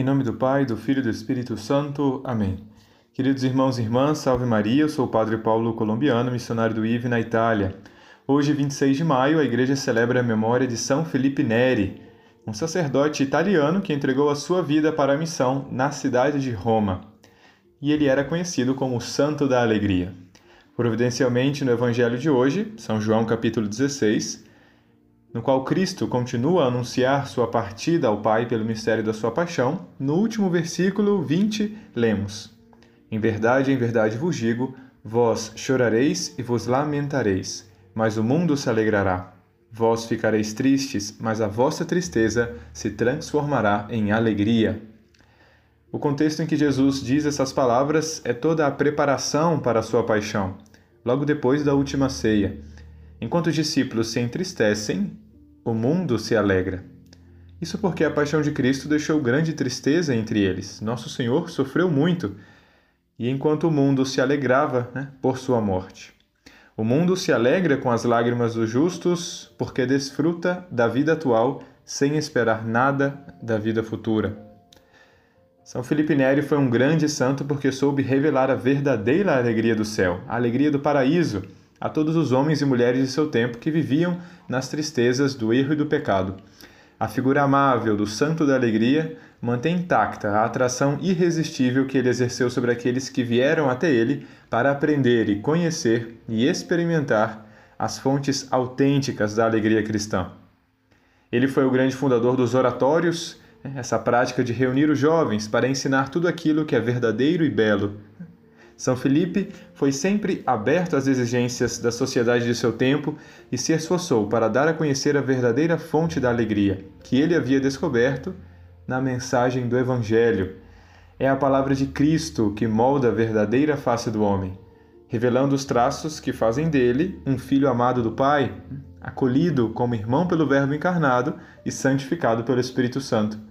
Em nome do Pai, do Filho e do Espírito Santo. Amém. Queridos irmãos e irmãs, salve Maria, eu sou o Padre Paulo Colombiano, missionário do IVE na Itália. Hoje, 26 de maio, a igreja celebra a memória de São Felipe Neri, um sacerdote italiano que entregou a sua vida para a missão na cidade de Roma. E ele era conhecido como o Santo da Alegria. Providencialmente, no Evangelho de hoje, São João capítulo 16, no qual Cristo continua a anunciar sua partida ao Pai pelo mistério da sua paixão, no último versículo 20, lemos: Em verdade, em verdade vos digo, vós chorareis e vos lamentareis, mas o mundo se alegrará. Vós ficareis tristes, mas a vossa tristeza se transformará em alegria. O contexto em que Jesus diz essas palavras é toda a preparação para a sua paixão, logo depois da última ceia Enquanto os discípulos se entristecem, o mundo se alegra. Isso porque a paixão de Cristo deixou grande tristeza entre eles. Nosso Senhor sofreu muito, e enquanto o mundo se alegrava né, por sua morte. O mundo se alegra com as lágrimas dos justos, porque desfruta da vida atual sem esperar nada da vida futura. São Felipe Neri foi um grande santo porque soube revelar a verdadeira alegria do céu, a alegria do paraíso a todos os homens e mulheres de seu tempo que viviam nas tristezas do erro e do pecado. A figura amável do Santo da Alegria mantém intacta a atração irresistível que ele exerceu sobre aqueles que vieram até ele para aprender e conhecer e experimentar as fontes autênticas da alegria cristã. Ele foi o grande fundador dos oratórios, essa prática de reunir os jovens para ensinar tudo aquilo que é verdadeiro e belo, são Felipe foi sempre aberto às exigências da sociedade de seu tempo e se esforçou para dar a conhecer a verdadeira fonte da alegria, que ele havia descoberto na mensagem do Evangelho. É a palavra de Cristo que molda a verdadeira face do homem, revelando os traços que fazem dele um filho amado do Pai, acolhido como irmão pelo Verbo encarnado e santificado pelo Espírito Santo.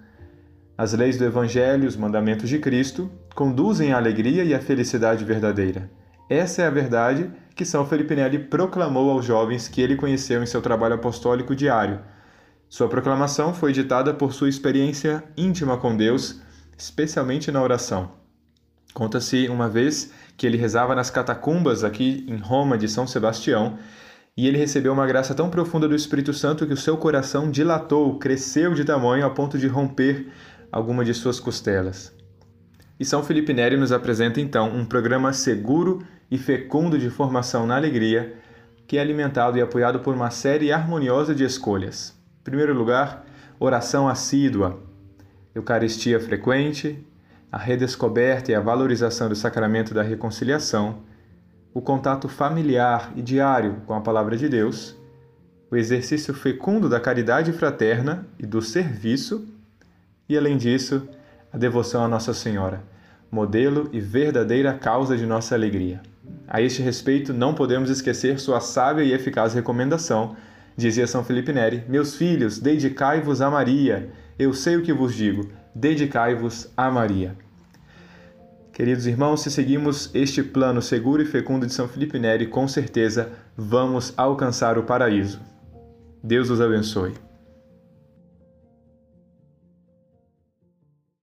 As leis do Evangelho, os mandamentos de Cristo, conduzem à alegria e à felicidade verdadeira. Essa é a verdade que São Felipe Neri proclamou aos jovens que ele conheceu em seu trabalho apostólico diário. Sua proclamação foi ditada por sua experiência íntima com Deus, especialmente na oração. Conta-se uma vez que ele rezava nas catacumbas aqui em Roma de São Sebastião e ele recebeu uma graça tão profunda do Espírito Santo que o seu coração dilatou, cresceu de tamanho a ponto de romper alguma de suas costelas. E São Felipe Neri nos apresenta então um programa seguro e fecundo de formação na alegria, que é alimentado e apoiado por uma série harmoniosa de escolhas. Em primeiro lugar, oração assídua, Eucaristia frequente, a redescoberta e a valorização do sacramento da reconciliação, o contato familiar e diário com a palavra de Deus, o exercício fecundo da caridade fraterna e do serviço e, além disso, a devoção a Nossa Senhora, modelo e verdadeira causa de nossa alegria. A este respeito, não podemos esquecer sua sábia e eficaz recomendação. Dizia São Felipe Neri: Meus filhos, dedicai-vos a Maria. Eu sei o que vos digo: dedicai-vos a Maria. Queridos irmãos, se seguimos este plano seguro e fecundo de São Felipe Neri, com certeza vamos alcançar o paraíso. Deus os abençoe.